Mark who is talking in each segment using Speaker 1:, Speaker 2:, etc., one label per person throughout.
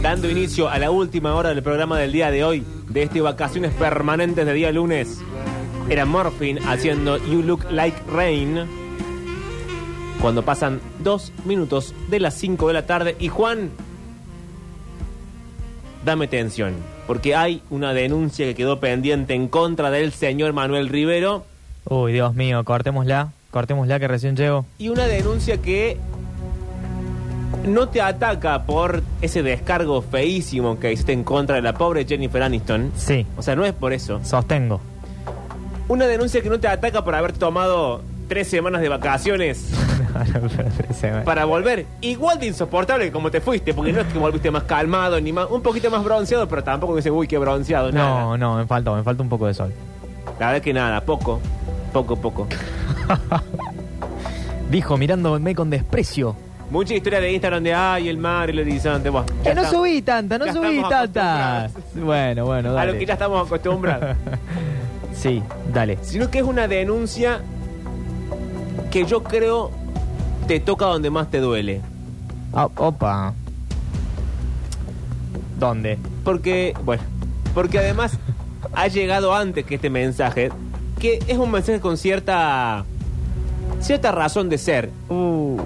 Speaker 1: Dando inicio a la última hora del programa del día de hoy, de este Vacaciones Permanentes de día lunes, era Morphin haciendo You Look Like Rain. Cuando pasan dos minutos de las 5 de la tarde. Y Juan, dame atención, porque hay una denuncia que quedó pendiente en contra del señor Manuel Rivero
Speaker 2: Uy, Dios mío, cortémosla. Cortémosla que recién llego.
Speaker 1: y una denuncia que no te ataca por ese descargo feísimo que hiciste en contra de la pobre Jennifer Aniston.
Speaker 2: Sí,
Speaker 1: O sea, no es por eso.
Speaker 2: sostengo.
Speaker 1: Una denuncia que no te ataca por haber tomado tres semanas de vacaciones para volver igual de insoportable que como te fuiste, porque no es que volviste más calmado ni más, un poquito más bronceado, pero tampoco dice, uy, qué bronceado, nada.
Speaker 2: No, no, me faltó, me falta un poco de sol.
Speaker 1: La verdad que nada, poco, poco, poco.
Speaker 2: Dijo mirándome con desprecio.
Speaker 1: Mucha historia de Instagram de, ay, el mar, el horizonte, bueno,
Speaker 2: Que no subí tanta, no subí tanta. Bueno, bueno,
Speaker 1: A
Speaker 2: dale.
Speaker 1: lo que ya estamos acostumbrados.
Speaker 2: Sí, dale.
Speaker 1: sino que es una denuncia que yo creo te toca donde más te duele.
Speaker 2: Ah, opa. ¿Dónde?
Speaker 1: Porque, bueno, porque además ha llegado antes que este mensaje, que es un mensaje con cierta cierta razón de ser.
Speaker 2: Uh,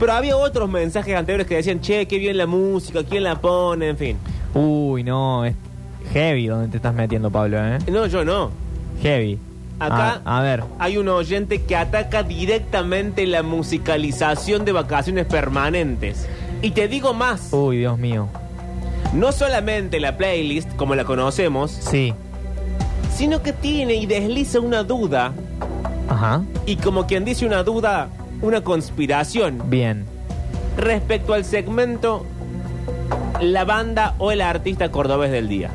Speaker 1: Pero había otros mensajes anteriores que decían, che, qué bien la música, quién la pone, en fin.
Speaker 2: uy, no, es heavy donde te estás metiendo, Pablo, ¿eh?
Speaker 1: No, yo no.
Speaker 2: Heavy.
Speaker 1: Acá-
Speaker 2: A, a ver.
Speaker 1: Hay un oyente que ataca directamente la musicalización de vacaciones permanentes. Y te digo más,
Speaker 2: Uy, Dios mío.
Speaker 1: no solamente la playlist como la conocemos,
Speaker 2: Sí.
Speaker 1: sino que tiene y desliza una duda,
Speaker 2: Ajá.
Speaker 1: y como quien dice una duda, una conspiración
Speaker 2: Bien.
Speaker 1: respecto al segmento la banda o el artista cordobés del día.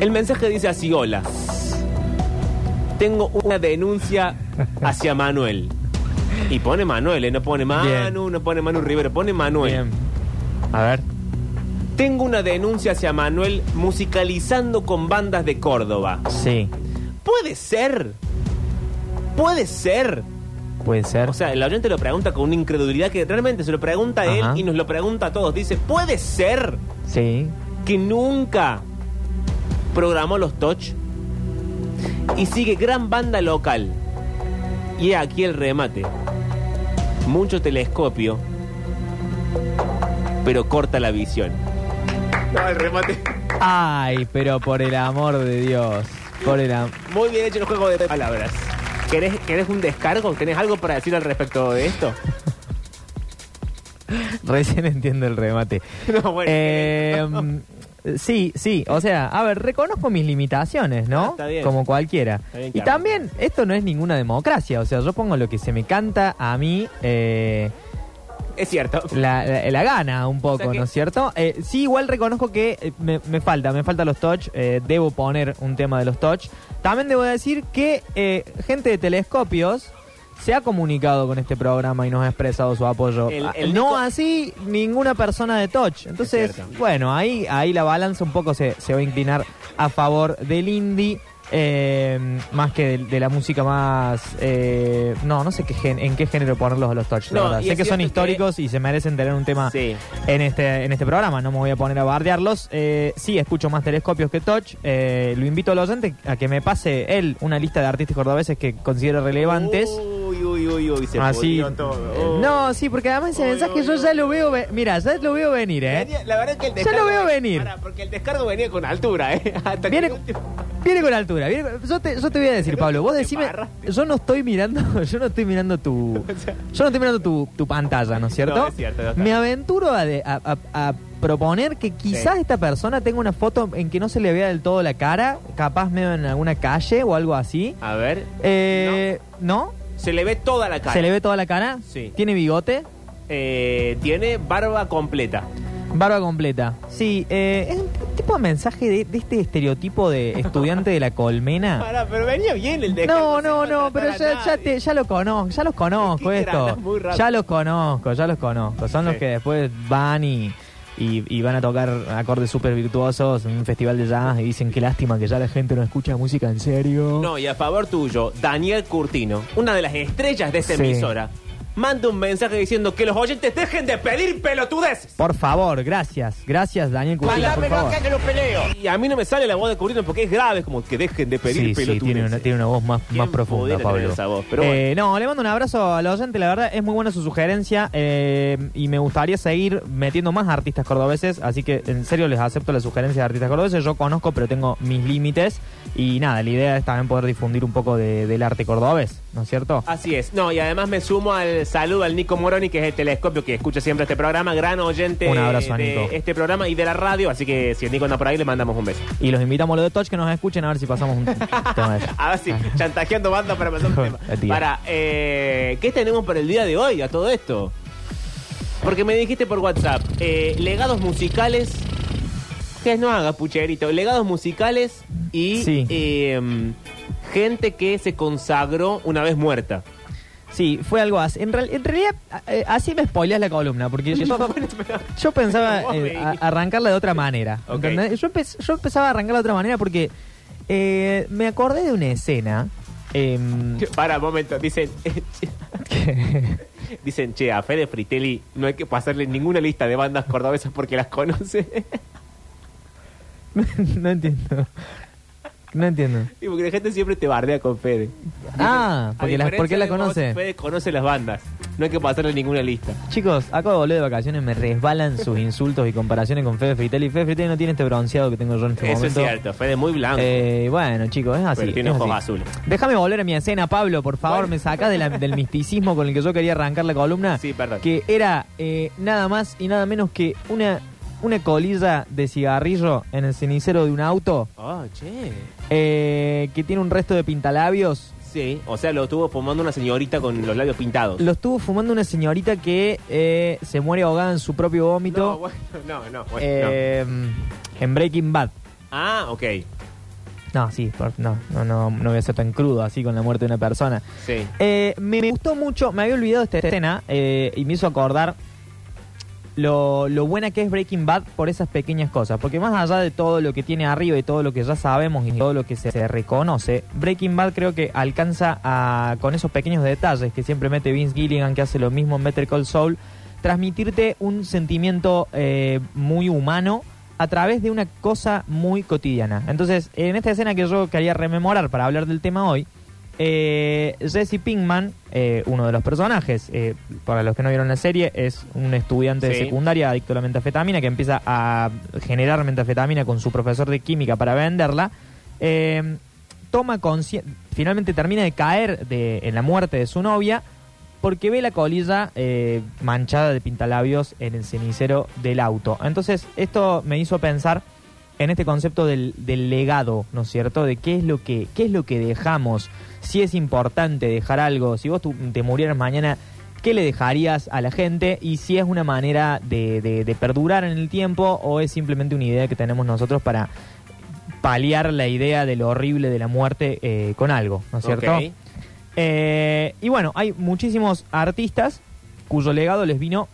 Speaker 1: El mensaje dice así, hola. Tengo una denuncia hacia Manuel. Y pone Manuel, ¿eh? no pone Manu,
Speaker 2: Bien.
Speaker 1: no pone Manu Rivero, pone Manuel.
Speaker 2: Bien. A ver.
Speaker 1: Tengo una denuncia hacia Manuel musicalizando con bandas de Córdoba.
Speaker 2: Sí.
Speaker 1: ¿Puede ser? ¿Puede ser?
Speaker 2: Puede ser.
Speaker 1: O sea, el oyente lo pregunta con una incredulidad que realmente se lo pregunta a él
Speaker 2: Ajá.
Speaker 1: y nos lo pregunta a todos. Dice, ¿puede ser
Speaker 2: sí.
Speaker 1: que nunca programó los Touch? Y sigue gran banda local. Y he aquí el remate. Mucho telescopio, pero corta la visión. No, el remate.
Speaker 2: Ay, pero por el amor de Dios. Por el am-
Speaker 1: Muy bien hecho el juego de palabras. ¿Querés, ¿Querés un descargo? ¿Tenés algo para decir al respecto de esto?
Speaker 2: Recién entiendo el remate.
Speaker 1: No, bueno.
Speaker 2: Eh, sí, sí. O sea, a ver, reconozco mis limitaciones,
Speaker 1: Ah,
Speaker 2: ¿no?
Speaker 1: está bien.
Speaker 2: Como cualquiera.
Speaker 1: bien,
Speaker 2: y
Speaker 1: claro.
Speaker 2: también, esto no es ninguna democracia. O sea, yo pongo lo que se me canta a mí. eh,
Speaker 1: es cierto.
Speaker 2: la, la- la gana un poco,
Speaker 1: O sea que-
Speaker 2: ¿no es cierto? Eh, sí, igual reconozco que eh, me, me falta, me falta los touch, eh, debo poner un tema de los touch. También debo decir que eh, gente de telescopios se ha comunicado con este programa y nos ha expresado su apoyo.
Speaker 1: El-
Speaker 2: Ah,
Speaker 1: el
Speaker 2: no así ninguna persona de touch. Entonces, bueno, ahí, ahí la balanza un poco se, se va a inclinar a favor del indie. Eh, más que de, de la música más eh, no no sé qué gen- en qué género ponerlos a los touch la verdad. sé que son
Speaker 1: que-
Speaker 2: históricos y se merecen tener un tema
Speaker 1: Sí.
Speaker 2: en este en este programa. No me voy a poner a bardearlos. Eh, sí, escucho más telescopios que touch. Eh, lo invito al oyente a que me pase él una lista de artistas cordobeses que considero relevantes.
Speaker 1: Uy, uy, uy, uy, se
Speaker 2: Así.
Speaker 1: pudrió todo.
Speaker 2: Eh,
Speaker 1: Uy.
Speaker 2: No, sí, porque además ese
Speaker 1: Uy,
Speaker 2: mensaje
Speaker 1: uy,
Speaker 2: yo
Speaker 1: uy.
Speaker 2: ya lo veo. ve- Mira, ya lo veo venir, ¿eh?
Speaker 1: Venía- La verdad que el
Speaker 2: Ya
Speaker 1: descargo.
Speaker 2: lo veo venir.
Speaker 1: Pará, porque el descargo venía con altura, ¿eh? Hasta
Speaker 2: Viene,
Speaker 1: que el último-
Speaker 2: viene con altura. viene con- yo, te, yo te voy a decir, Pablo, vos
Speaker 1: te
Speaker 2: decime. Yo no estoy mirando, yo no estoy mirando tu. Yo no estoy mirando tu, tu pantalla, ¿no es cierto?
Speaker 1: No, es cierto, está.
Speaker 2: Me aventuro a, de- a- a- a proponer que quizás
Speaker 1: Sí.
Speaker 2: esta persona tenga una foto en que no se le vea del todo la cara, capaz medio en alguna calle o algo así.
Speaker 1: A ver.
Speaker 2: Eh, ¿No?
Speaker 1: Se le ve toda la cara.
Speaker 2: ¿Se le ve toda la cara?
Speaker 1: Sí.
Speaker 2: ¿Tiene bigote?
Speaker 1: Eh, tiene barba completa.
Speaker 2: Barba completa. Sí, eh, es un tipo de mensaje de, de este estereotipo de estudiante de la colmena.
Speaker 1: Pará, pero venía bien el descargo.
Speaker 2: No, no, no, pero ya, ya,
Speaker 1: nadie.
Speaker 2: te, ya lo conozco, ya los conozco esto. Ya los conozco, ya los conozco. Son los que después van y, y, y van a tocar acordes súper virtuosos en un festival de jazz y dicen qué lástima que ya la gente no escucha música en serio.
Speaker 1: No, y a favor tuyo, Daniel Curtino, una de las estrellas de esta
Speaker 2: Sí.
Speaker 1: emisora, manda un mensaje diciendo que los oyentes dejen de pedir pelotudeces.
Speaker 2: Por favor, gracias. Gracias, Daniel Curtino, por favor.
Speaker 1: que lo peleo. Y a mí no me sale la voz de Curtino porque es grave, como que dejen de pedir
Speaker 2: Sí, sí,
Speaker 1: pelotudeces.
Speaker 2: tiene una, tiene una voz más,
Speaker 1: ¿Quién
Speaker 2: más profunda,
Speaker 1: pudiera tener
Speaker 2: Pablo.
Speaker 1: esa voz? Pero
Speaker 2: Eh, No, le mando un abrazo al oyente, la verdad es muy buena su sugerencia eh, y me gustaría seguir metiendo más artistas cordobeses, así que en serio les acepto la sugerencia de artistas cordobeses, yo conozco pero tengo mis límites y nada, la idea es también poder difundir un poco de- del arte cordobés, ¿no es cierto?
Speaker 1: Así es. No, y además me sumo al saludo al Nico Moroni, que es el telescopio que escucha siempre este programa, gran oyente
Speaker 2: Un abrazo a
Speaker 1: de
Speaker 2: Nico.
Speaker 1: este programa y de la radio, así que si el Nico anda por ahí le mandamos un beso.
Speaker 2: Y los invitamos a los de Touch que nos escuchen a ver si pasamos un tema de.
Speaker 1: A ver si chantajeando banda para pasar un tema. Para, eh, ¿qué tenemos para el día de hoy a todo esto? Porque me dijiste por WhatsApp, eh, legados musicales. Que no haga pucherito. Legados musicales y
Speaker 2: Sí.
Speaker 1: eh, gente que se consagró una vez muerta.
Speaker 2: Sí, fue algo así. En, real- en realidad, eh, así me spoileas la columna, porque yo, yo pensaba eh, a- arrancarla de otra manera.
Speaker 1: Ok.
Speaker 2: ¿entendés? Yo, empe- yo empezaba a arrancarla de otra manera porque eh, me acordé de una escena. em,
Speaker 1: Para un momento, dicen,
Speaker 2: que-
Speaker 1: dicen, che, a Fede Fritelli no hay que pasarle ninguna lista de bandas cordobesas porque las conoce.
Speaker 2: no entiendo. No entiendo.
Speaker 1: y porque la gente siempre te bardea con Fede.
Speaker 2: Ah, porque la,
Speaker 1: diferencia
Speaker 2: ¿por qué la
Speaker 1: de vos,
Speaker 2: conoce?
Speaker 1: Fede conoce las bandas. No hay que pasarle ninguna lista.
Speaker 2: Chicos, acabo de volver de vacaciones, me resbalan sus insultos y comparaciones con Fede Fritelli. Fede Fritelli no tiene este bronceado que tengo yo en este
Speaker 1: Eso
Speaker 2: momento.
Speaker 1: es cierto, Fede es muy blanco.
Speaker 2: Eh, bueno, chicos, es así.
Speaker 1: pero tiene
Speaker 2: es
Speaker 1: ojos
Speaker 2: así.
Speaker 1: azules.
Speaker 2: Déjame volver a mi escena, Pablo, por favor.
Speaker 1: Bueno.
Speaker 2: Me sacás de del misticismo con el que yo quería arrancar la columna.
Speaker 1: Sí, perdón.
Speaker 2: Que era eh, nada más y nada menos que una, una colilla de cigarrillo en el cenicero de un auto
Speaker 1: Oh, che.
Speaker 2: eh, que tiene un resto de pintalabios.
Speaker 1: Sí, o sea, lo estuvo fumando una señorita con los labios pintados.
Speaker 2: Lo estuvo fumando una señorita que eh, se muere ahogada en su propio vómito
Speaker 1: No, bueno, no, no, bueno,
Speaker 2: eh, en Breaking Bad.
Speaker 1: no. Ah, ok.
Speaker 2: No, sí, por- no, no, no, no voy a ser tan crudo así con la muerte de una persona.
Speaker 1: Sí.
Speaker 2: Eh, me, me gustó mucho, me había olvidado esta escena eh, y me hizo acordar lo, lo buena que es Breaking Bad por esas pequeñas cosas. Porque más allá de todo lo que tiene arriba y todo lo que ya sabemos y todo lo que se, se reconoce, Breaking Bad creo que alcanza a, con esos pequeños detalles que siempre mete Vince Gilligan, que hace lo mismo en Better Call Saul, transmitirte un sentimiento eh, muy humano a través de una cosa muy cotidiana. Entonces, en esta escena que yo quería rememorar para hablar del tema hoy, eh, Jesse Pinkman, eh, uno de los personajes, eh, para los que no vieron la serie, es un estudiante de secundaria adicto a la metafetamina que empieza a generar metafetamina con su profesor de química para venderla. Eh, toma finalmente termina de caer de, en la muerte de su novia porque ve la colilla eh, manchada de pintalabios en el cenicero del auto. Entonces, esto me hizo pensar en este concepto del, del legado, ¿no es cierto? De qué es lo que, qué es lo que dejamos, si es importante dejar algo, si vos tu- te murieras mañana, ¿qué le dejarías a la gente? Y si es una manera de, de- de perdurar en el tiempo o es simplemente una idea que tenemos nosotros para paliar la idea de lo horrible de la muerte eh, con algo, ¿no es cierto? Eh, y bueno, hay muchísimos artistas cuyo legado les vino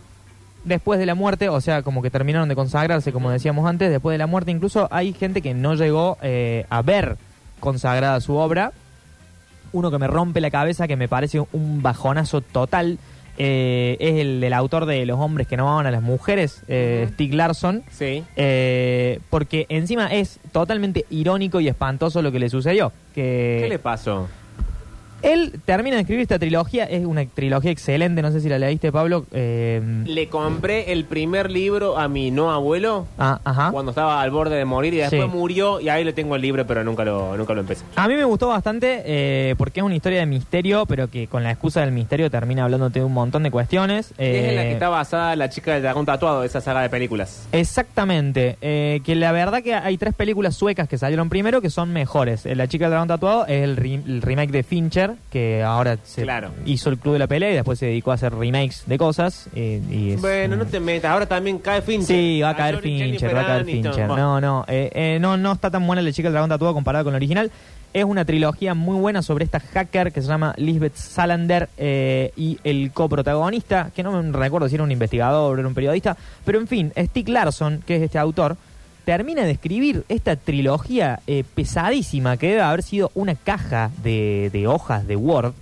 Speaker 2: después de la muerte, o sea, como que terminaron de consagrarse, como decíamos antes, después de la muerte. Incluso hay gente que no llegó eh, a ver consagrada su obra. Uno que me rompe la cabeza, que me parece un bajonazo total, eh, es el del autor de Los hombres que no aman a las mujeres, eh,
Speaker 1: Ujú.
Speaker 2: Stieg Larsson.
Speaker 1: Sí.
Speaker 2: Eh, porque encima es totalmente irónico y espantoso lo que le sucedió. Que
Speaker 1: ¿Qué le pasó?
Speaker 2: Él termina de escribir esta trilogía, es una trilogía excelente, no sé si la leíste, Pablo. Eh,
Speaker 1: Le compré el primer libro a mi no abuelo
Speaker 2: ah, ajá.
Speaker 1: cuando estaba al borde de morir y después
Speaker 2: Sí.
Speaker 1: murió y ahí le tengo el libro pero nunca lo, nunca lo empecé.
Speaker 2: A mí me gustó bastante eh, porque es una historia de misterio, pero que con la excusa del misterio termina hablándote de un montón de cuestiones.
Speaker 1: es en la
Speaker 2: Eh,
Speaker 1: que está basada la chica del dragón tatuado, esa saga de películas.
Speaker 2: Exactamente, eh, que la verdad que hay tres películas suecas que salieron primero que son mejores. Eh, La chica del dragón tatuado es el, re- el remake de Fincher, que ahora se
Speaker 1: Claro.
Speaker 2: hizo el club de la pelea y después se dedicó a hacer remakes de cosas. eh, y es-
Speaker 1: Bueno, no te metas, ahora también cae Fincher.
Speaker 2: Sí, va a caer Fincher, va a caer. Fincher. No, no, eh, eh, no, no está tan buena la chica del dragón tatuado comparada con la original. Es una trilogía muy buena sobre esta hacker que se llama Lisbeth Salander eh, y el coprotagonista, que no me recuerdo si era un investigador o era un periodista, pero en fin, Stieg Larsson, que es este autor, termina de escribir esta trilogía eh, pesadísima que debe haber sido una caja de, de hojas de Word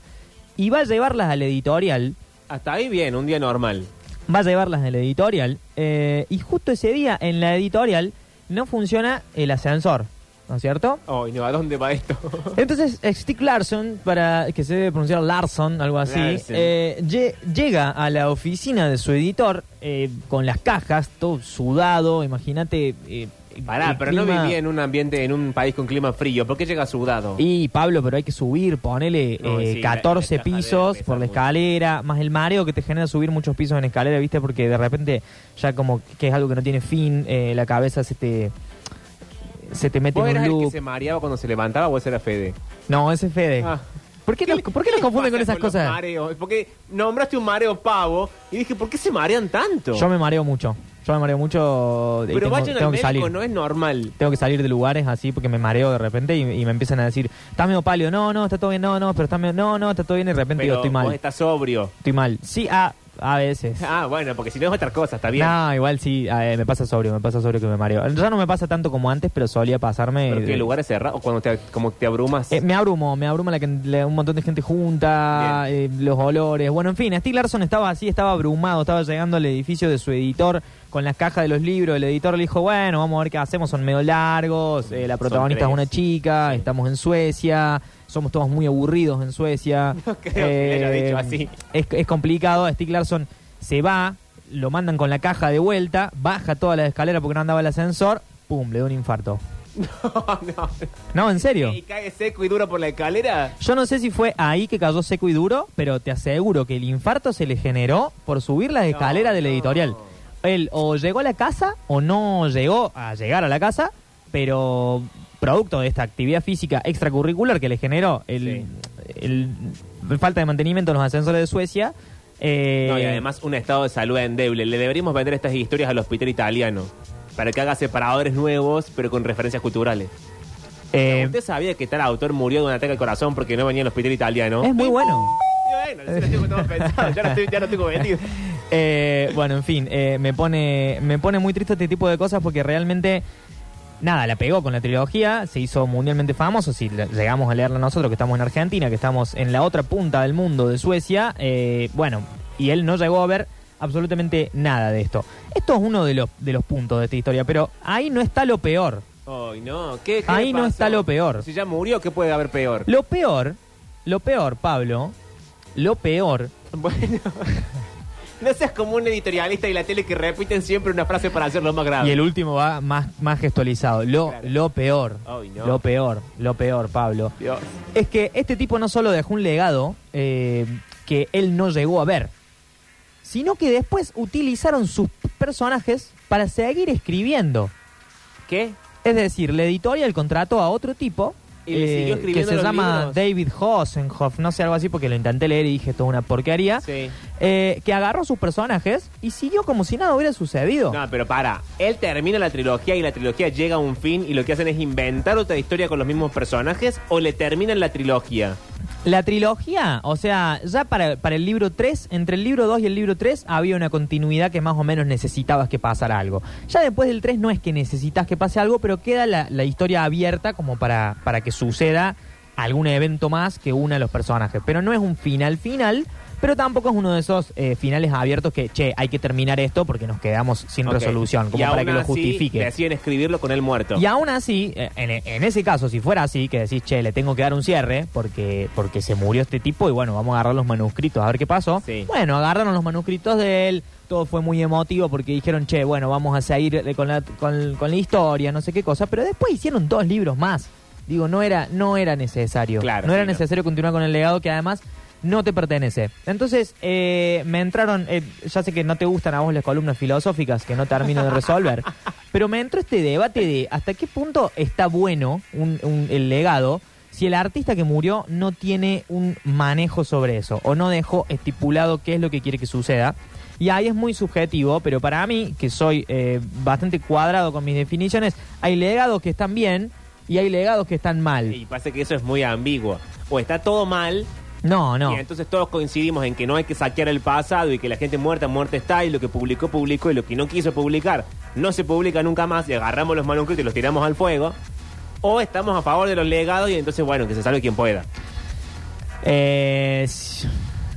Speaker 2: y va a llevarlas a la editorial
Speaker 1: Hasta ahí bien, un día normal.
Speaker 2: va a llevarlas la editorial. eh, y justo ese día en la editorial no funciona el ascensor, ¿no es cierto?
Speaker 1: Ay, no, ¿a dónde va esto?
Speaker 2: Entonces eh, Stick Larson, para que se debe pronunciar Larson, algo así, eh, lle- llega a la oficina de su editor eh, con las cajas, todo sudado, imagínate. eh,
Speaker 1: Pará, pero no vivía en un ambiente, en un país con clima frío. ¿Por qué llega sudado?
Speaker 2: Y Pablo, pero hay que subir, ponele
Speaker 1: No,
Speaker 2: eh,
Speaker 1: sí, la-
Speaker 2: 14
Speaker 1: la escalera
Speaker 2: pisos por la
Speaker 1: mucho.
Speaker 2: escalera, más el mareo que te genera subir muchos pisos en escalera, ¿viste? Porque de repente ya como que es algo que no tiene fin, eh, la cabeza se te se te mete
Speaker 1: ¿Vos
Speaker 2: en
Speaker 1: eras
Speaker 2: un
Speaker 1: el que
Speaker 2: loop.
Speaker 1: se mareaba cuando se levantaba o ese era Fede?
Speaker 2: No, ese es Fede.
Speaker 1: Ah.
Speaker 2: ¿Por qué, nos, ¿por qué
Speaker 1: les
Speaker 2: confunden con
Speaker 1: pasa
Speaker 2: esas
Speaker 1: los
Speaker 2: cosas?
Speaker 1: mareos? Porque nombraste un mareo pavo y dije, ¿por qué se marean tanto?
Speaker 2: Yo me mareo mucho. Yo me mareo mucho y
Speaker 1: Pero
Speaker 2: tengo,
Speaker 1: vayan al
Speaker 2: tengo que
Speaker 1: médico,
Speaker 2: salir.
Speaker 1: no es normal.
Speaker 2: Tengo que salir de lugares así porque me mareo de repente y, y me empiezan a decir, estás medio pálido, no, no, está todo bien, no, no, pero está medio, no, no, está todo bien y de repente
Speaker 1: Pero
Speaker 2: digo, estoy
Speaker 1: vos
Speaker 2: mal,
Speaker 1: estás sobrio.
Speaker 2: estoy mal. Sí, a, a veces.
Speaker 1: Ah, bueno, porque si no es otra cosa, está bien.
Speaker 2: No, igual sí, eh, me pasa sobrio, me pasa sobrio que me mareo. Ya no me pasa tanto como antes, pero solía pasarme.
Speaker 1: ¿Pero qué lugares cerrados? ¿O cuando te, como te abrumas?
Speaker 2: eh, me abrumo, me abruma la, que- la- un montón de gente junta, eh, los olores. Bueno, en fin, Steve Larson estaba así, estaba abrumado, estaba llegando al edificio de su editor con las cajas de los libros. El editor le dijo, bueno, vamos a ver qué hacemos, son medio largos, eh, la protagonista es una chica, estamos en Suecia, somos todos muy aburridos en Suecia.
Speaker 1: No creo que haya dicho así.
Speaker 2: Es, es complicado, Steve Larson se va, lo mandan con la caja de vuelta, baja toda la escalera porque no andaba el ascensor, pum, le da un infarto.
Speaker 1: no, no.
Speaker 2: No, en serio.
Speaker 1: ¿Y cae seco y duro por la escalera?
Speaker 2: Yo no sé si fue ahí que cayó seco y duro, pero te aseguro que el infarto se le generó por subir las escaleras de la
Speaker 1: no.
Speaker 2: editorial. Él o llegó a la casa o no llegó a llegar a la casa, pero producto de esta actividad física extracurricular que le generó el, el- falta de mantenimiento en los ascensores de Suecia. eh,
Speaker 1: No, y además un estado de salud endeble. Le deberíamos vender estas historias al hospital italiano. Para que haga separadores nuevos, pero con referencias culturales.
Speaker 2: eh,
Speaker 1: ¿Usted sabía que tal autor murió de un ataque al corazón porque no venía al hospital italiano?
Speaker 2: es muy bueno.
Speaker 1: Ya estoy, ya.
Speaker 2: Eh, bueno, en fin, eh, me pone me pone muy triste este tipo de cosas porque realmente nada, la pegó con la trilogía, se hizo mundialmente famoso, si llegamos a leerla nosotros que estamos en Argentina, que estamos en la otra punta del mundo de Suecia, eh, bueno, y él no llegó a ver absolutamente nada de esto. Esto es uno de los de los puntos de esta historia, pero ahí no está lo peor.
Speaker 1: Ay, no. ¿Qué, qué
Speaker 2: Ahí no está lo peor.
Speaker 1: Si ya murió, ¿qué puede haber peor?
Speaker 2: Lo peor, lo peor, Pablo, lo peor
Speaker 1: Bueno. No seas como un editorialista y la tele que repiten siempre una frase para hacerlo más grave.
Speaker 2: Y el último va más, más gestualizado. Lo,
Speaker 1: Claro.
Speaker 2: lo peor.
Speaker 1: Ay, no.
Speaker 2: Lo peor, lo peor, Pablo.
Speaker 1: Dios.
Speaker 2: Es que este tipo no solo dejó un legado eh, que él no llegó a ver, sino que después utilizaron sus personajes para seguir escribiendo.
Speaker 1: ¿Qué?
Speaker 2: Es decir, la editorial contrató a otro tipo
Speaker 1: Y le siguió
Speaker 2: que se
Speaker 1: los
Speaker 2: llama
Speaker 1: libros.
Speaker 2: David Hosenhoff, no sé algo así porque lo intenté leer y dije esto es una porquería,
Speaker 1: Sí.
Speaker 2: eh, que agarró sus personajes y siguió como si nada hubiera sucedido.
Speaker 1: No, pero para. Él termina la trilogía y la trilogía llega a un fin y lo que hacen es inventar otra historia con los mismos personajes o le terminan la trilogía.
Speaker 2: La trilogía, o sea, ya para, para el libro 3, entre el libro 2 y el libro 3 había una continuidad que más o menos necesitabas que pasara algo. Ya después del 3 no es que necesitas que pase algo, pero queda la, la historia abierta como para, para que suceda algún evento más que una a los personajes. Pero no es un final final, pero tampoco es uno de esos eh, finales abiertos que, che, hay que terminar esto porque nos quedamos sin
Speaker 1: Ok.
Speaker 2: resolución, como
Speaker 1: Y
Speaker 2: para
Speaker 1: aún
Speaker 2: que lo
Speaker 1: así,
Speaker 2: justifique.
Speaker 1: Deciden escribirlo con él muerto.
Speaker 2: Y aún así, eh, en, en ese caso, si fuera así, que decís, che, le tengo que dar un cierre porque, porque se murió este tipo y bueno, vamos a agarrar los manuscritos a ver qué pasó.
Speaker 1: Sí.
Speaker 2: Bueno, agarraron los manuscritos de él, todo fue muy emotivo porque dijeron, che, bueno, vamos a seguir eh, con la, con, con la historia, no sé qué cosa, pero después hicieron dos libros más. Digo, no era, no era necesario.
Speaker 1: Claro,
Speaker 2: no era
Speaker 1: sí, no.
Speaker 2: necesario continuar con el legado que además no te pertenece. Entonces, eh, me entraron, eh, ya sé que no te gustan a vos las columnas filosóficas que no termino de resolver, pero me entró este debate de hasta qué punto está bueno un- un- el legado si el artista que murió no tiene un manejo sobre eso o no dejó estipulado qué es lo que quiere que suceda. Y ahí es muy subjetivo, pero para mí, que soy eh, bastante cuadrado con mis definiciones, hay legados que están bien y hay legados que están mal.
Speaker 1: Y pasa que eso es muy ambiguo. O está todo mal,
Speaker 2: No, no.
Speaker 1: y entonces todos coincidimos en que no hay que saquear el pasado y que la gente muerta, muerta está, y lo que publicó, publicó, y lo que no quiso publicar, no se publica nunca más, y agarramos los manuscritos y los tiramos al fuego. O estamos a favor de los legados y entonces, bueno, que se salve quien pueda.
Speaker 2: Eh,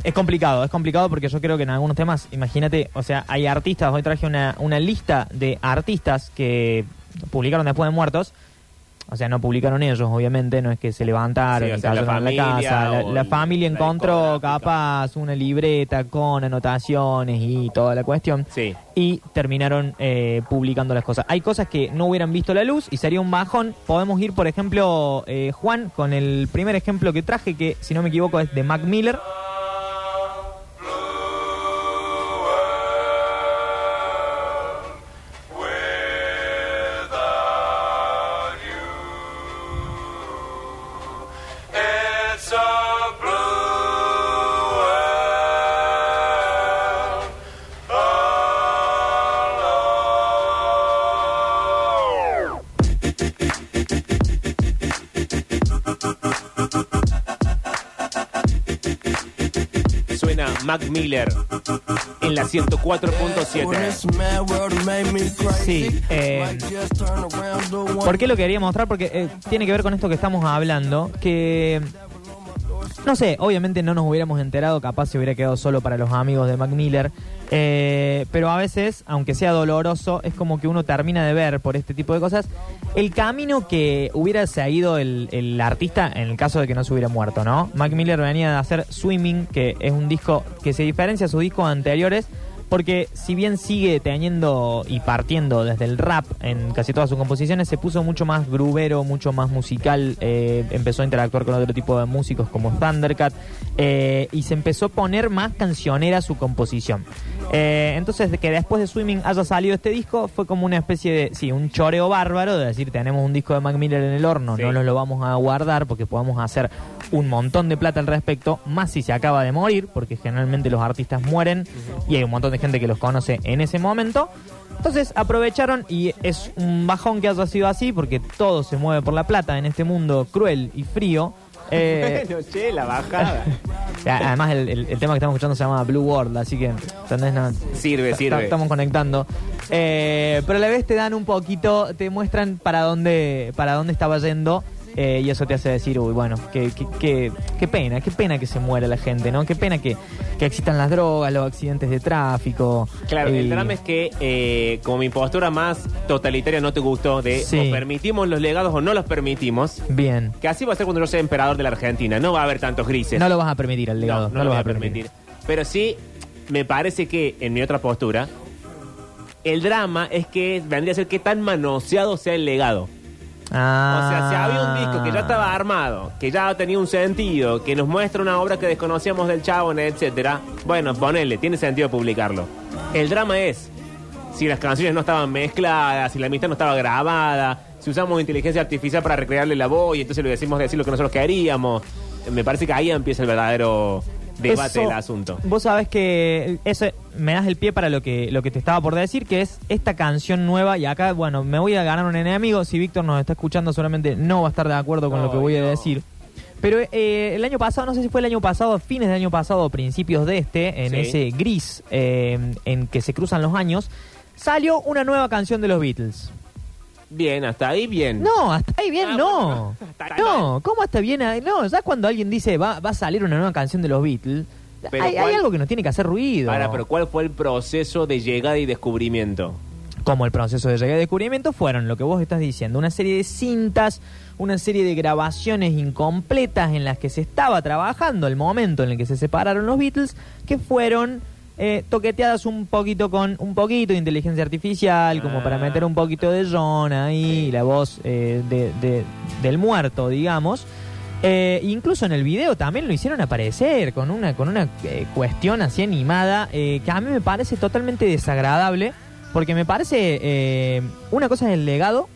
Speaker 2: Es complicado, es complicado porque yo creo que en algunos temas, imagínate, o sea, hay artistas, hoy traje una, una lista de artistas que publicaron después de muertos. O sea, no publicaron ellos, obviamente, no es que se levantaron
Speaker 1: Sí,
Speaker 2: y
Speaker 1: sea, la
Speaker 2: en la casa. La, familia
Speaker 1: la
Speaker 2: encontró capaz una libreta con anotaciones y toda la cuestión.
Speaker 1: Sí.
Speaker 2: Y terminaron eh, publicando las cosas. Hay cosas que no hubieran visto la luz y sería un bajón. Podemos ir, por ejemplo, eh, Juan, con el primer ejemplo que traje, que si no me equivoco es de Mac Miller.
Speaker 1: Mac Miller en la 104.7.
Speaker 2: Sí, eh, ¿Por qué lo quería mostrar? Porque eh, tiene que ver con esto que estamos hablando, que... No sé, obviamente no nos hubiéramos enterado, capaz se hubiera quedado solo para los amigos de Mac Miller, eh, pero a veces, aunque sea doloroso, es como que uno termina de ver por este tipo de cosas el camino que hubiera seguido el, el artista en el caso de que no se hubiera muerto, ¿no? Mac Miller venía de hacer Swimming, que es un disco que se diferencia a sus discos anteriores, porque si bien sigue teniendo y partiendo desde el rap en casi todas sus composiciones, se puso mucho más grubero, mucho más musical, eh, empezó a interactuar con otro tipo de músicos como Thundercat eh, y se empezó a poner más cancionera su composición. Eh, entonces, que después de Swimming haya salido este disco, fue como una especie de, sí, un choreo bárbaro de decir, tenemos un disco de Mac Miller en el horno,
Speaker 1: Sí.
Speaker 2: no nos lo vamos a guardar porque podemos hacer un montón de plata al respecto, más si se acaba de morir, porque generalmente los artistas mueren y hay un montón de gente que los conoce en ese momento. Entonces aprovecharon y es un bajón que haya sido así, porque todo se mueve por la plata en este mundo cruel y frío. Eh,
Speaker 1: Bueno, che, la bajada.
Speaker 2: además el, el- el tema que estamos escuchando se llama Blue World, así que ¿entendés? No,
Speaker 1: Sirve, sirve.
Speaker 2: Estamos conectando. Eh, pero a la vez te dan un poquito, te muestran para dónde, para dónde estaba yendo. Eh, y eso te hace decir, uy, bueno, qué, qué, qué- qué pena, qué pena que se muera la gente, ¿no? Qué pena que, que existan las drogas, los accidentes de tráfico.
Speaker 1: Claro, el drama es que eh, como mi postura más totalitaria no te gustó de
Speaker 2: Sí.
Speaker 1: o permitimos los legados o no los permitimos,
Speaker 2: Bien.
Speaker 1: que así va a ser cuando yo sea emperador de la Argentina, no va a haber tantos grises.
Speaker 2: No lo vas a permitir al legado.
Speaker 1: No, no lo voy a permitir. Pero sí, me parece que en mi otra postura, el drama es que vendría a ser que tan manoseado sea el legado.
Speaker 2: Ah.
Speaker 1: O sea, si había un que ya estaba armado, que ya tenía un sentido, que nos muestra una obra que desconocíamos del chabón, etcétera, bueno, ponele, tiene sentido publicarlo. El drama es si las canciones no estaban mezcladas, si la amistad no estaba grabada, si usamos inteligencia artificial para recrearle la voz y entonces le decimos decir lo que nosotros queríamos. Me parece que ahí empieza el verdadero debate
Speaker 2: Eso,
Speaker 1: del asunto.
Speaker 2: Vos sabés que eso me das el pie para lo que, lo que te estaba por decir, que es esta canción nueva. Y acá, bueno, me voy a ganar un enemigo. Si Víctor nos está escuchando, seguramente no va a estar de acuerdo con
Speaker 1: No,
Speaker 2: lo que voy a decir. Pero eh, el año pasado, no sé si fue el año pasado, fines del año pasado, o principios de este, en
Speaker 1: Sí.
Speaker 2: ese gris eh, en que se cruzan los años, salió una nueva canción de los Beatles.
Speaker 1: Bien, hasta ahí bien.
Speaker 2: No, hasta ahí bien
Speaker 1: Ah,
Speaker 2: no.
Speaker 1: bueno, hasta ahí
Speaker 2: No, ¿cómo hasta bien? ahí? No, ya cuando alguien dice va, va a salir una nueva canción de los Beatles,
Speaker 1: Pero
Speaker 2: hay, hay
Speaker 1: ¿cuál-
Speaker 2: algo que nos tiene que hacer ruido.
Speaker 1: Para, pero ¿cuál fue el proceso de llegada y descubrimiento?
Speaker 2: como el proceso de llegada y descubrimiento fueron lo que vos estás diciendo, una serie de cintas, una serie de grabaciones incompletas en las que se estaba trabajando el momento en el que se separaron los Beatles, que fueron eh, toqueteadas un poquito con un poquito de inteligencia artificial, como para
Speaker 1: Ah.
Speaker 2: meter un poquito de John ahí, la voz eh, de- de- del muerto, digamos. Eh, incluso en el video también lo hicieron aparecer con una, con una eh, cuestión así animada eh, que a mí me parece totalmente desagradable porque me parece una cosa es el legado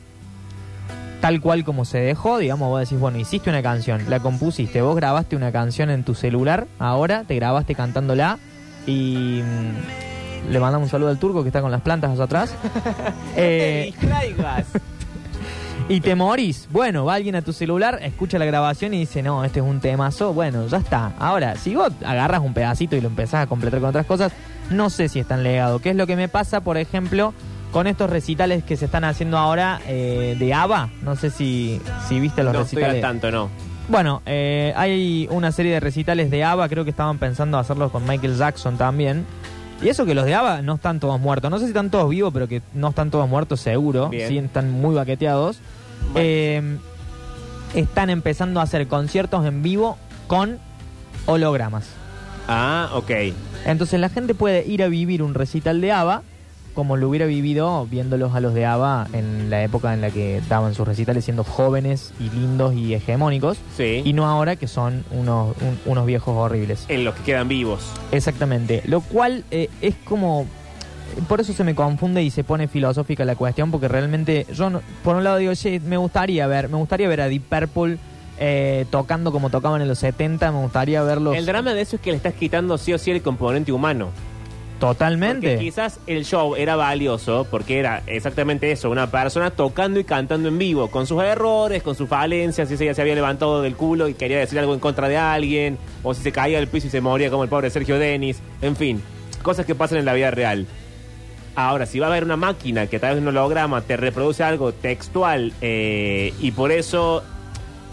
Speaker 2: tal cual como se dejó, digamos, vos decís, bueno, hiciste una canción, la compusiste, vos grabaste una canción en tu celular, ahora te grabaste cantándola y mm, le mandamos un saludo al turco que está con las plantas allá atrás. Eh,
Speaker 1: distraigas.
Speaker 2: y te morís. Bueno, va alguien a tu celular, escucha la grabación y dice, no, este es un temazo. Bueno, ya está. Ahora, si vos agarras un pedacito y lo empezás a completar con otras cosas, no sé si es tan legado. ¿Qué es lo que me pasa, por ejemplo, con estos recitales que se están haciendo ahora eh, de ABBA? No sé si, si viste los
Speaker 1: no
Speaker 2: recitales.
Speaker 1: al tanto, no.
Speaker 2: Bueno, eh, hay una serie de recitales de ABBA, creo que estaban pensando hacerlos con Michael Jackson también. Y eso que los de ABBA no están todos muertos. No sé si están todos vivos, pero que no están todos muertos seguro.
Speaker 1: Bien.
Speaker 2: Sí, están muy baqueteados.
Speaker 1: Bueno.
Speaker 2: Eh, están empezando a hacer conciertos en vivo con hologramas.
Speaker 1: Ah, ok.
Speaker 2: Entonces la gente puede ir a vivir un recital de ABBA como lo hubiera vivido viéndolos a los de ABBA en la época en la que daban sus recitales siendo jóvenes y lindos y hegemónicos.
Speaker 1: Sí.
Speaker 2: Y no ahora que son unos, un- unos viejos horribles.
Speaker 1: En los que quedan vivos.
Speaker 2: Exactamente. Lo cual eh, es como... Por eso se me confunde y se pone filosófica la cuestión, porque realmente yo, no- por un lado digo, "Che, me gustaría ver, me gustaría ver a Deep Purple eh, tocando como tocaban en los 70, me gustaría verlos
Speaker 1: El drama de eso es que le estás quitando sí o sí el componente humano.
Speaker 2: Totalmente.
Speaker 1: Quizás el show era valioso porque era exactamente eso, una persona tocando y cantando en vivo, con sus errores, con sus falencias, si ya se había levantado del culo y quería decir algo en contra de alguien, o si se caía del piso y se moría como el pobre Sergio Denis, en fin, cosas que pasan en la vida real. Ahora, si va a haber una máquina que través de un holograma te reproduce algo textual eh, y por eso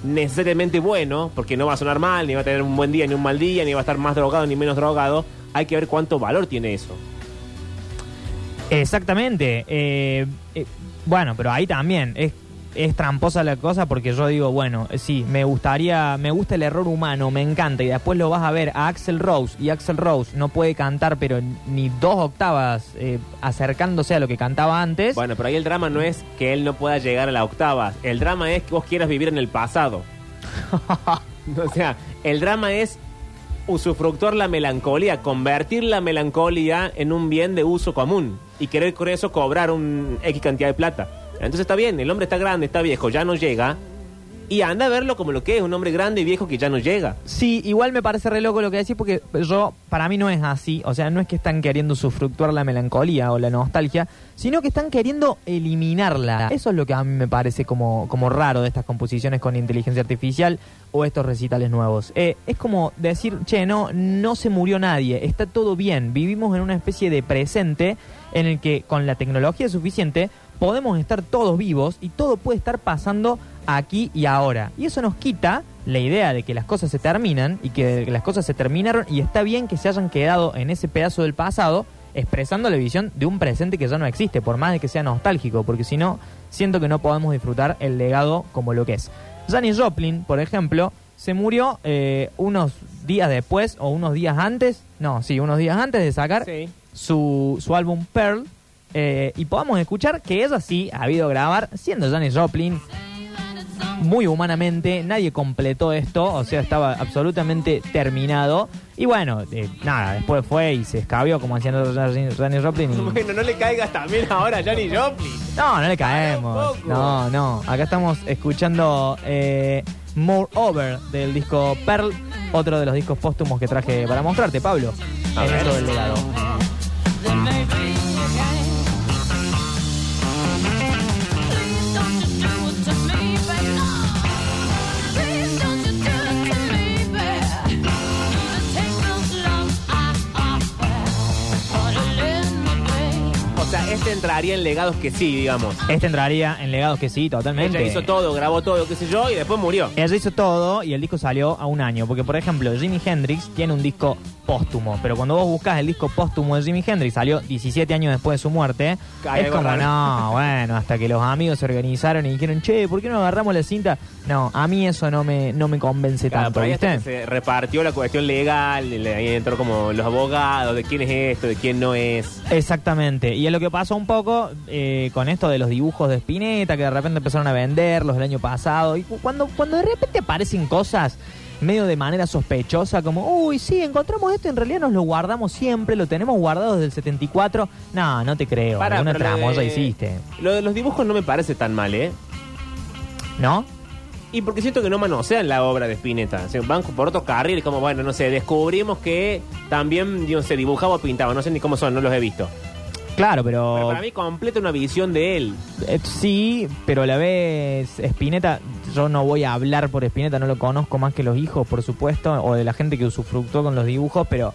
Speaker 1: necesariamente bueno, porque no va a sonar mal, ni va a tener un buen día ni un mal día, ni va a estar más drogado ni menos drogado, hay que ver cuánto valor tiene eso.
Speaker 2: Exactamente. Eh, eh, bueno, pero ahí también es, es tramposa la cosa porque yo digo, bueno, eh, sí, me gustaría, me gusta el error humano, me encanta, y después lo vas a ver a Axel Rose, y Axel Rose no puede cantar, pero ni dos octavas eh, acercándose a lo que cantaba antes.
Speaker 1: Bueno, pero ahí el drama no es que él no pueda llegar a la octava. El drama es que vos quieras vivir en el pasado. o sea, el drama es usufructuar la melancolía, convertir la melancolía en un bien de uso común y querer con eso cobrar un X cantidad de plata. Entonces está bien, el hombre está grande, está viejo, ya no llega. Y anda a verlo como lo que es, un hombre grande y viejo que ya no llega.
Speaker 2: Sí, igual me parece re loco lo que decís porque yo, para mí no es así. O sea, no es que están queriendo sufructuar la melancolía o la nostalgia, sino que están queriendo eliminarla. Eso es lo que a mí me parece como, como raro de estas composiciones con inteligencia artificial o estos recitales nuevos. Eh, es como decir, che, no, no se murió nadie, está todo bien. Vivimos en una especie de presente en el que con la tecnología suficiente podemos estar todos vivos y todo puede estar pasando aquí y ahora. Y eso nos quita la idea de que las cosas se terminan y que las cosas se terminaron y está bien que se hayan quedado en ese pedazo del pasado expresando la visión de un presente que ya no existe, por más de que sea nostálgico, porque si no, siento que no podemos disfrutar el legado como lo que es. Janis Joplin, por ejemplo, se murió eh, unos días después o unos días antes, no, sí, unos días antes de sacar
Speaker 1: Sí.
Speaker 2: su, su álbum Pearl eh, y podamos escuchar que ella sí ha habido grabar siendo Janis Joplin muy humanamente, nadie completó esto, o sea, estaba absolutamente terminado. Y bueno, eh, nada, después fue y se escabió como haciendo Janis Janis Joplin. y-
Speaker 1: Bueno, no le caigas también ahora a Johnny Joplin.
Speaker 2: no, no le caemos. No, no. Acá estamos escuchando eh, More Over del disco Pearl, otro de los discos póstumos que traje para mostrarte, Pablo.
Speaker 1: A
Speaker 2: en
Speaker 1: ver.
Speaker 2: esto del legado.
Speaker 1: Este entraría en legados que sí, digamos.
Speaker 2: Este entraría en legados que sí, totalmente.
Speaker 1: Ella hizo todo, grabó todo, qué sé yo, y después murió.
Speaker 2: Ella hizo todo y el disco salió a un año. Porque, por ejemplo, Jimi Hendrix tiene un disco póstumo. Pero cuando vos buscas el disco póstumo de Jimi Hendrix, salió 17 años después de su muerte. Es como,
Speaker 1: raro.
Speaker 2: no, bueno, hasta que los amigos se organizaron y dijeron, che, ¿por qué no agarramos la cinta? No, a mí eso no me, no me convence
Speaker 1: Claro,
Speaker 2: tanto,
Speaker 1: por ahí hasta
Speaker 2: ¿viste?
Speaker 1: se repartió la cuestión legal, ahí entró como los abogados, de quién es esto, de quién no es.
Speaker 2: Exactamente, y es lo que pasó un poco eh, con esto de los dibujos de Spinetta, que de repente empezaron a venderlos el año pasado, y cu- cuando, cuando de repente aparecen cosas medio de manera sospechosa, como, uy, sí, encontramos esto, en realidad nos lo guardamos siempre, lo tenemos guardado desde el 74, no, no te creo,
Speaker 1: Pará,
Speaker 2: alguna
Speaker 1: pero lo
Speaker 2: tramoya
Speaker 1: de-
Speaker 2: hiciste,
Speaker 1: Lo de los dibujos no me parece tan mal, ¿eh?
Speaker 2: ¿no?
Speaker 1: Y porque siento que no manosean la obra de Spinetta. O sea, van por otros carriles, como, bueno, no sé, descubrimos que también, no sé, dibujaba o pintaba. No sé ni cómo son, no los he visto.
Speaker 2: Claro,
Speaker 1: Pero
Speaker 2: pero,
Speaker 1: para mí completa una visión de él.
Speaker 2: eh, sí, pero a la vez Spinetta, yo no voy a hablar por Spinetta, no lo conozco más que los hijos, por supuesto, o de la gente que usufructuó con los dibujos, pero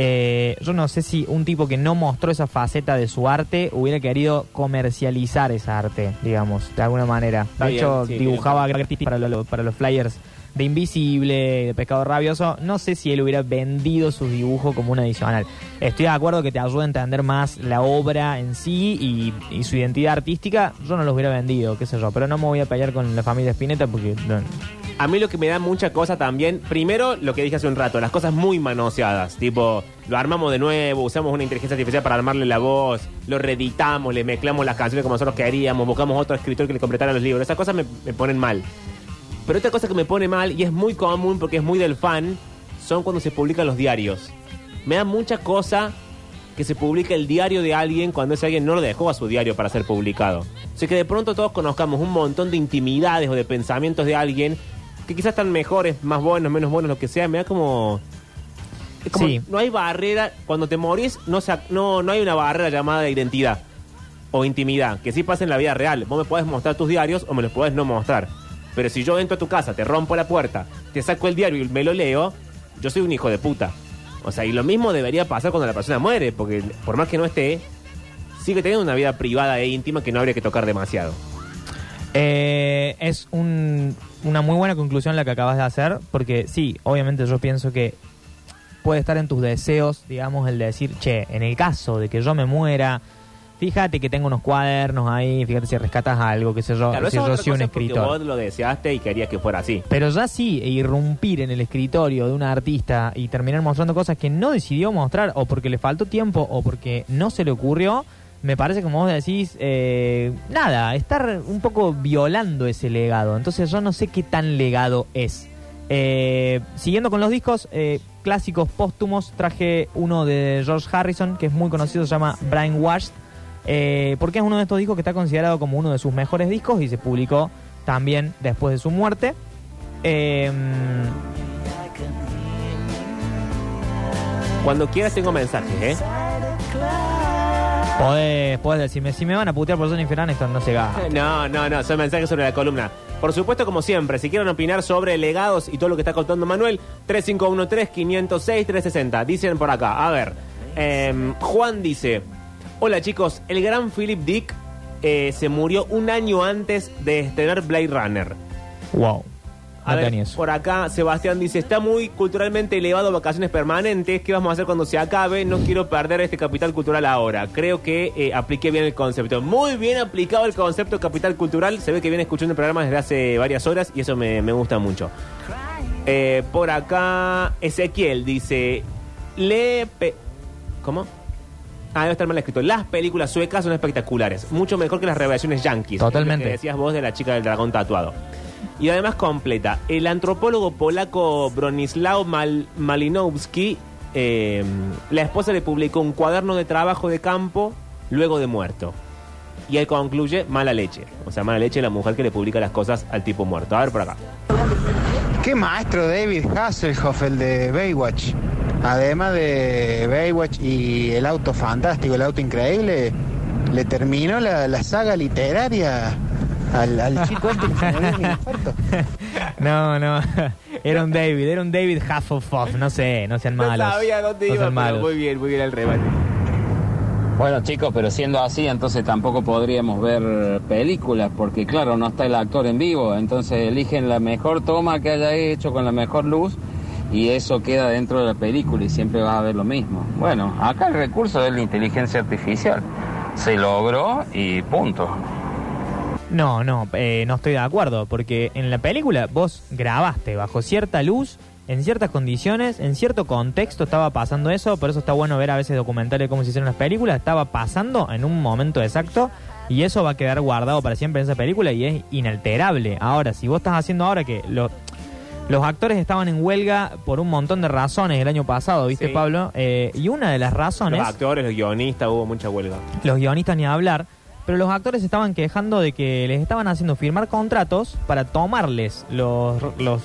Speaker 2: eh, yo no sé si un tipo que no mostró esa faceta de su arte hubiera querido comercializar esa arte, digamos, de alguna manera.
Speaker 1: Está
Speaker 2: de
Speaker 1: bien,
Speaker 2: hecho,
Speaker 1: sí,
Speaker 2: dibujaba gratis para, lo- para los flyers de Invisible, de Pescado Rabioso, no sé si él hubiera vendido sus dibujos como un adicional. Estoy de acuerdo que te ayuda a entender más la obra en sí y, su identidad artística. Yo no los hubiera vendido, qué sé yo, pero no me voy a pelear con la familia Spinetta porque...
Speaker 1: A mí lo que me da mucha cosa también, primero lo que dije hace un rato, las cosas muy manoseadas, tipo, lo armamos de nuevo, usamos una inteligencia artificial para armarle la voz, lo reeditamos, le mezclamos las canciones como nosotros queríamos, buscamos otro escritor que le completara los libros, esas cosas me ponen mal. Pero otra cosa que me pone mal, y es muy común porque es muy del fan, son cuando se publican los diarios. Me da mucha cosa que se publique el diario de alguien cuando ese alguien no lo dejó a su diario para ser publicado. Así que de pronto todos conozcamos un montón de intimidades o de pensamientos de alguien que quizás están mejores, más buenos, menos buenos, lo que sea. Me da como... es como
Speaker 2: Sí.
Speaker 1: No hay barrera, cuando te morís no, no, no hay una barrera llamada identidad o intimidad, que sí pasa en la vida real. Vos me podés mostrar tus diarios o me los podés no mostrar. Pero si yo entro a tu casa, te rompo la puerta, te saco el diario y me lo leo, yo soy un hijo de puta. O sea, y lo mismo debería pasar cuando la persona muere, porque por más que no esté, sigue teniendo una vida privada e íntima que no habría que tocar demasiado.
Speaker 2: Eh, es un- una muy buena conclusión la que acabas de hacer, porque sí, obviamente yo pienso que puede estar en tus deseos, digamos, el de decir, che, en el caso de que yo me muera, fíjate que tengo unos cuadernos ahí, fíjate si rescatas algo, qué sé yo,
Speaker 1: Claro,
Speaker 2: si yo soy un escritor.
Speaker 1: vos lo deseaste y querías que fuera así.
Speaker 2: Pero ya sí, irrumpir en el escritorio de un artista y terminar mostrando cosas que no decidió mostrar, o porque le faltó tiempo, o porque no se le ocurrió, me parece, como vos decís, eh, nada, estar un poco violando ese legado. Entonces yo no sé qué tan legado es. Eh, siguiendo con los discos eh, clásicos póstumos, traje uno de George Harrison, que es muy conocido, se llama Brainwashed, eh, porque es uno de estos discos que está considerado como uno de sus mejores discos y se publicó también después de su muerte. Eh,
Speaker 1: Cuando quieras tengo mensajes, ¿eh?
Speaker 2: podés, podés decirme, si me van a putear por Jennifer Aniston, no se gasta.
Speaker 1: No, no, no, son mensajes sobre la columna. Por supuesto, como siempre, si quieren opinar sobre legados y todo lo que está contando Manuel, 3513-506-360. Dicen por acá, a ver, em, Juan dice, hola chicos, el gran Philip Dick eh, se murió un año antes de estrenar Blade Runner.
Speaker 2: Wow.
Speaker 1: A
Speaker 2: No
Speaker 1: ver,
Speaker 2: tenía eso.
Speaker 1: por acá Sebastián dice, está muy culturalmente elevado vacaciones permanentes, ¿qué vamos a hacer cuando se acabe? No quiero perder este capital cultural ahora. Creo que eh, apliqué bien el concepto. Muy bien aplicado el concepto capital cultural. Se ve que viene escuchando el programa desde hace varias horas y eso me, me gusta mucho. Eh, por acá Ezequiel dice, pe- ¿Cómo? Ah, debe estar mal escrito. Las películas suecas son espectaculares. Mucho mejor que las revelaciones yankees.
Speaker 2: Totalmente.
Speaker 1: Que decías vos de la chica del dragón tatuado. Y además completa. El antropólogo polaco Bronislaw Mal- Malinowski, eh, la esposa le publicó un cuaderno de trabajo de campo luego de muerto. Y él concluye mala leche. O sea, mala leche la mujer que le publica las cosas al tipo muerto. A ver por acá.
Speaker 3: Qué maestro David Hasselhoff, el de Baywatch. Además de Baywatch y el auto fantástico, el auto increíble, le terminó la, la saga literaria al, al chico este que se murió en el infarto.
Speaker 2: No, no. Era un David, era un David Hasselhoff. No sé, no sean malos.
Speaker 1: No sabía dónde
Speaker 2: No
Speaker 1: iba,
Speaker 2: sean
Speaker 1: pero
Speaker 2: malos.
Speaker 1: muy bien, muy bien el remate.
Speaker 4: Bueno chicos, pero siendo así, entonces tampoco podríamos ver películas, porque claro, no está el actor en vivo, entonces eligen la mejor toma que haya hecho con la mejor luz y eso queda dentro de la película y siempre vas a ver lo mismo. Bueno, acá el recurso es la inteligencia artificial. Se logró y punto.
Speaker 2: No, no, eh, no estoy de acuerdo, porque en la película vos grabaste bajo cierta luz, en ciertas condiciones, en cierto contexto estaba pasando eso, por eso está bueno ver a veces documentales cómo se hicieron las películas, estaba pasando en un momento exacto y eso va a quedar guardado para siempre en esa película y es inalterable. Ahora, si vos estás haciendo ahora que lo- los actores estaban en huelga por un montón de razones el año pasado, ¿viste
Speaker 1: Sí.
Speaker 2: Pablo? Eh, y una de las razones...
Speaker 1: Los actores, los guionistas, hubo mucha huelga.
Speaker 2: los guionistas ni a hablar, pero los actores estaban quejando de que les estaban haciendo firmar contratos para tomarles los, los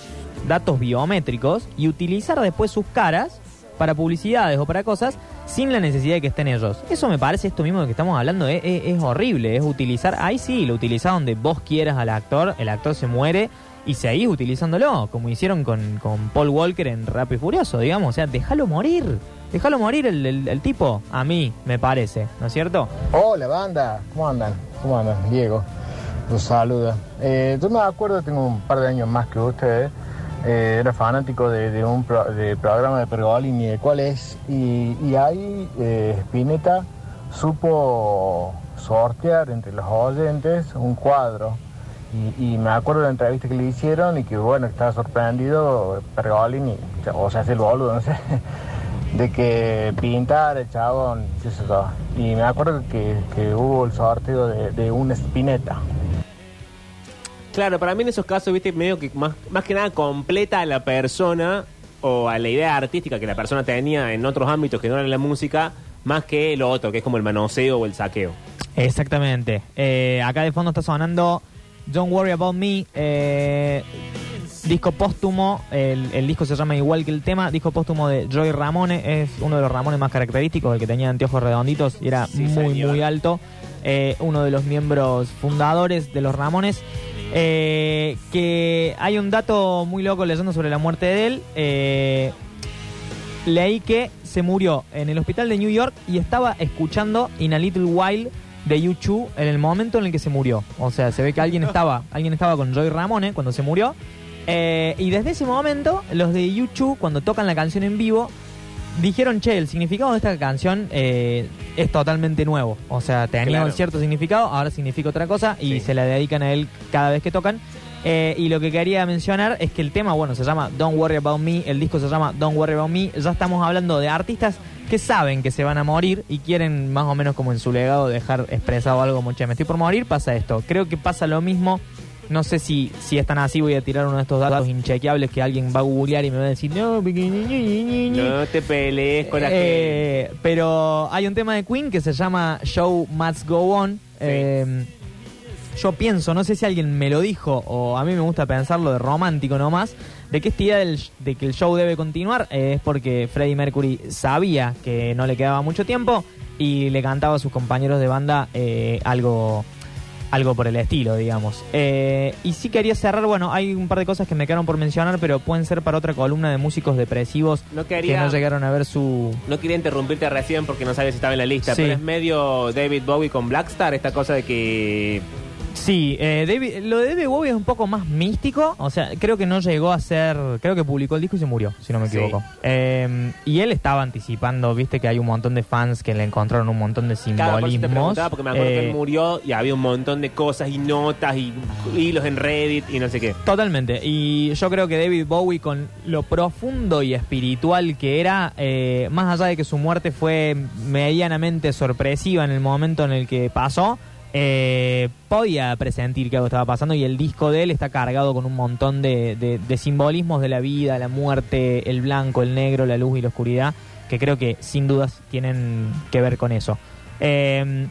Speaker 2: datos biométricos y utilizar después sus caras para publicidades o para cosas sin la necesidad de que estén ellos. Eso me parece esto mismo de que estamos hablando, es, es- es horrible, es utilizar, ahí sí, lo utilizás donde vos quieras al actor, el actor se muere y seguís utilizándolo, como hicieron con, con Paul Walker en Rápido y Furioso, digamos, o sea, déjalo morir, déjalo morir el, el- tipo, a mí me parece, ¿no es cierto?
Speaker 5: Hola banda, ¿cómo andan? ¿Cómo andan? Diego, los saluda. Eh, yo me acuerdo, tengo un par de años más que ustedes, eh, era fanático de, de un pro- de programa de Pergolini, de cuál es, y, y ahí eh, Spinetta supo sortear entre los oyentes un cuadro. Y, y me acuerdo de la entrevista que le hicieron y que bueno, estaba sorprendido Pergolini, o sea, hace el boludo, no sé, de que pintara el chabón, qué sé yo. Y me acuerdo que, que hubo el sorteo de, de un Spinetta.
Speaker 1: Claro, para mí en esos casos, viste, medio que más, más que nada completa a la persona o a la idea artística que la persona tenía en otros ámbitos que no eran la música, más que lo otro, que es como el manoseo o el saqueo.
Speaker 2: Exactamente. Eh, acá de fondo está sonando Don't Worry About Me, eh, disco póstumo. El, el disco se llama igual que el tema. Disco póstumo de Joy Ramone. Es uno de los Ramones más característicos, el que tenía anteojos redonditos y era
Speaker 1: Sí,
Speaker 2: muy,
Speaker 1: señor.
Speaker 2: muy alto. Eh, uno de los miembros fundadores de los Ramones. Eh, que hay un dato muy loco leyendo sobre la muerte de él. Eh, leí que se murió en el hospital de New York y estaba escuchando In a Little While de U2 en el momento en el que se murió. O sea, se ve que alguien estaba, alguien estaba con Joy Ramone cuando se murió. Eh, y desde ese momento, los de U2, cuando tocan la canción en vivo, dijeron, che, el significado de esta canción eh, es totalmente nuevo. O sea, tenía
Speaker 1: Claro.
Speaker 2: un cierto significado, ahora significa otra cosa y
Speaker 1: Sí.
Speaker 2: se la dedican a él cada vez que tocan. Eh, y lo que quería mencionar es que el tema, bueno, se llama Don't Worry About Me, el disco se llama Don't Worry About Me. Ya estamos hablando de artistas que saben que se van a morir y quieren más o menos como en su legado dejar expresado algo como, che, me estoy por morir, pasa esto. Creo que pasa lo mismo. No sé si, si están así, voy a tirar uno de estos datos inchequeables que alguien va a googlear y me va a decir, no, porque ñi, ñi, ñi, ñi, ñi".
Speaker 1: No te pelees con la gente.
Speaker 2: Eh, pero hay un tema de Queen que se llama Show Must Go On. Eh, yo pienso, no sé si alguien me lo dijo o a mí me gusta pensarlo de romántico nomás, de que esta idea del- de que el show debe continuar eh, es porque Freddie Mercury sabía que no le quedaba mucho tiempo y le cantaba a sus compañeros de banda eh, algo algo por el estilo, digamos. Eh, y sí quería cerrar, bueno, hay un par de cosas que me quedaron por mencionar, pero pueden ser para otra columna de músicos depresivos
Speaker 1: No
Speaker 2: que no llegaron a ver su,
Speaker 1: no quería interrumpirte recién porque no sabes si estaba en la lista,
Speaker 2: Sí.
Speaker 1: pero es medio David Bowie con Blackstar, esta cosa de que
Speaker 2: Sí, eh, David- lo de David Bowie es un poco más místico. O sea, creo que no llegó a ser. Creo que publicó el disco y se murió, si no me
Speaker 1: Sí.
Speaker 2: equivoco. Eh, y él estaba anticipando, viste que hay un montón de fans que le encontraron un montón de
Speaker 1: Claro, por te
Speaker 2: simbolismos.
Speaker 1: preguntaba, porque me acuerdo que
Speaker 2: Eh,
Speaker 1: él murió y había un montón de cosas y notas y hilos en Reddit y no sé qué.
Speaker 2: Totalmente. Y yo creo que David Bowie, con lo profundo y espiritual que era, eh, más allá de que su muerte fue medianamente sorpresiva en el momento en el que pasó, eh, podía presentir que algo estaba pasando y el disco de él está cargado con un montón de, simbolismos de la vida, la muerte, el blanco, el negro, la luz y la oscuridad, que creo que sin dudas tienen que ver con eso. Eh,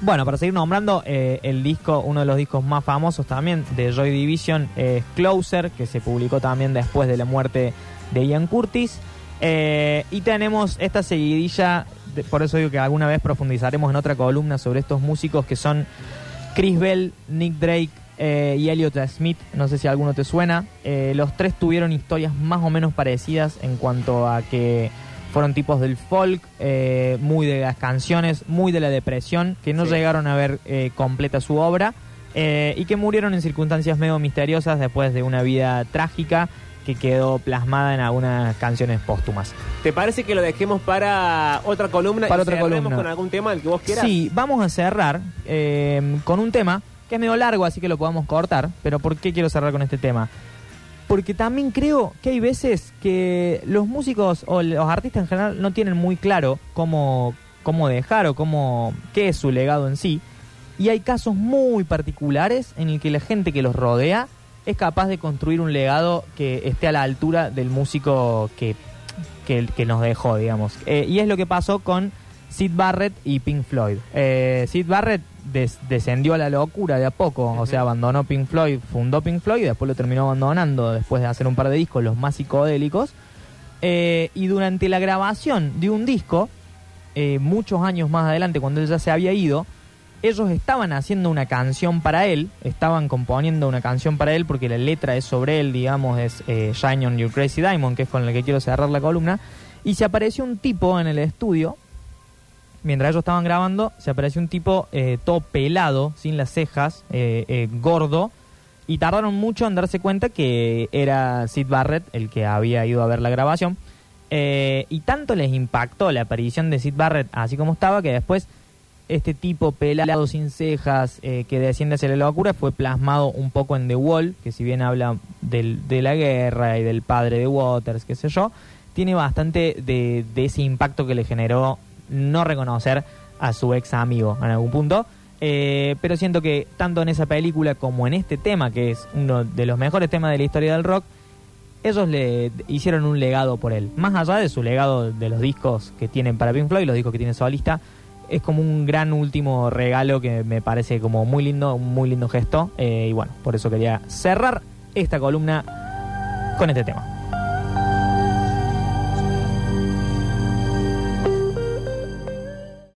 Speaker 2: bueno, para seguir nombrando, eh, el disco, uno de los discos más famosos también de Joy Division es Closer, que se publicó también después de la muerte de Ian Curtis. Eh, y tenemos esta seguidilla, por eso digo que alguna vez profundizaremos en otra columna sobre estos músicos que son Chris Bell, Nick Drake eh, y Elliot Smith. No sé si alguno te suena. Eh, los tres tuvieron historias más o menos parecidas en cuanto a que fueron tipos del folk, eh, muy de las canciones, muy de la depresión, que no
Speaker 1: Sí.
Speaker 2: llegaron a ver eh, completa su obra y que murieron en circunstancias medio misteriosas después de una vida trágica que quedó plasmada en algunas canciones póstumas.
Speaker 1: ¿Te parece que lo dejemos para otra columna
Speaker 2: Para
Speaker 1: y
Speaker 2: otra columna.
Speaker 1: con algún tema del que vos quieras?
Speaker 2: Sí, vamos a cerrar eh, con un tema que es medio largo, así que lo podemos cortar. Pero ¿por qué quiero cerrar con este tema? Porque también creo que hay veces que los músicos o los artistas en general no tienen muy claro cómo, cómo dejar o cómo qué es su legado en sí. Y hay casos muy particulares en el que la gente que los rodea es capaz de construir un legado que esté a la altura del músico que, que, que nos dejó, digamos. Eh, y es lo que pasó con Sid Barrett y Pink Floyd. Eh, Sid Barrett des- descendió a la locura de a poco, o sea, abandonó Pink Floyd, fundó Pink Floyd y después lo terminó abandonando después de hacer un par de discos, los más psicodélicos. Eh, y durante la grabación de un disco, eh, muchos años más adelante, cuando él ya se había ido, ellos estaban haciendo una canción para él, estaban componiendo una canción para él porque la letra es sobre él, digamos, es eh, Shine on Your Crazy Diamond, que es con el que quiero cerrar la columna, y se apareció un tipo en el estudio, mientras ellos estaban grabando, se apareció un tipo eh, todo pelado, sin las cejas, eh, eh, gordo, y tardaron mucho en darse cuenta que era Sid Barrett el que había ido a ver la grabación. Y tanto les impactó la aparición de Sid Barrett así como estaba que después este tipo pelado sin cejas eh, que desciende hacia la locura fue plasmado un poco en The Wall, que si bien habla del- de la guerra y del padre de Waters, qué sé yo, tiene bastante de, de ese impacto que le generó no reconocer a su ex amigo en algún punto. Eh, pero siento que tanto en esa película como en este tema, que es uno de los mejores temas de la historia del rock, ellos le hicieron un legado por él. Más allá de su legado de los discos que tienen para Pink Floyd, los discos que tiene solista, es como un gran último regalo que me parece como muy lindo, un muy lindo gesto. Eh, y bueno, por eso quería cerrar esta columna con este tema.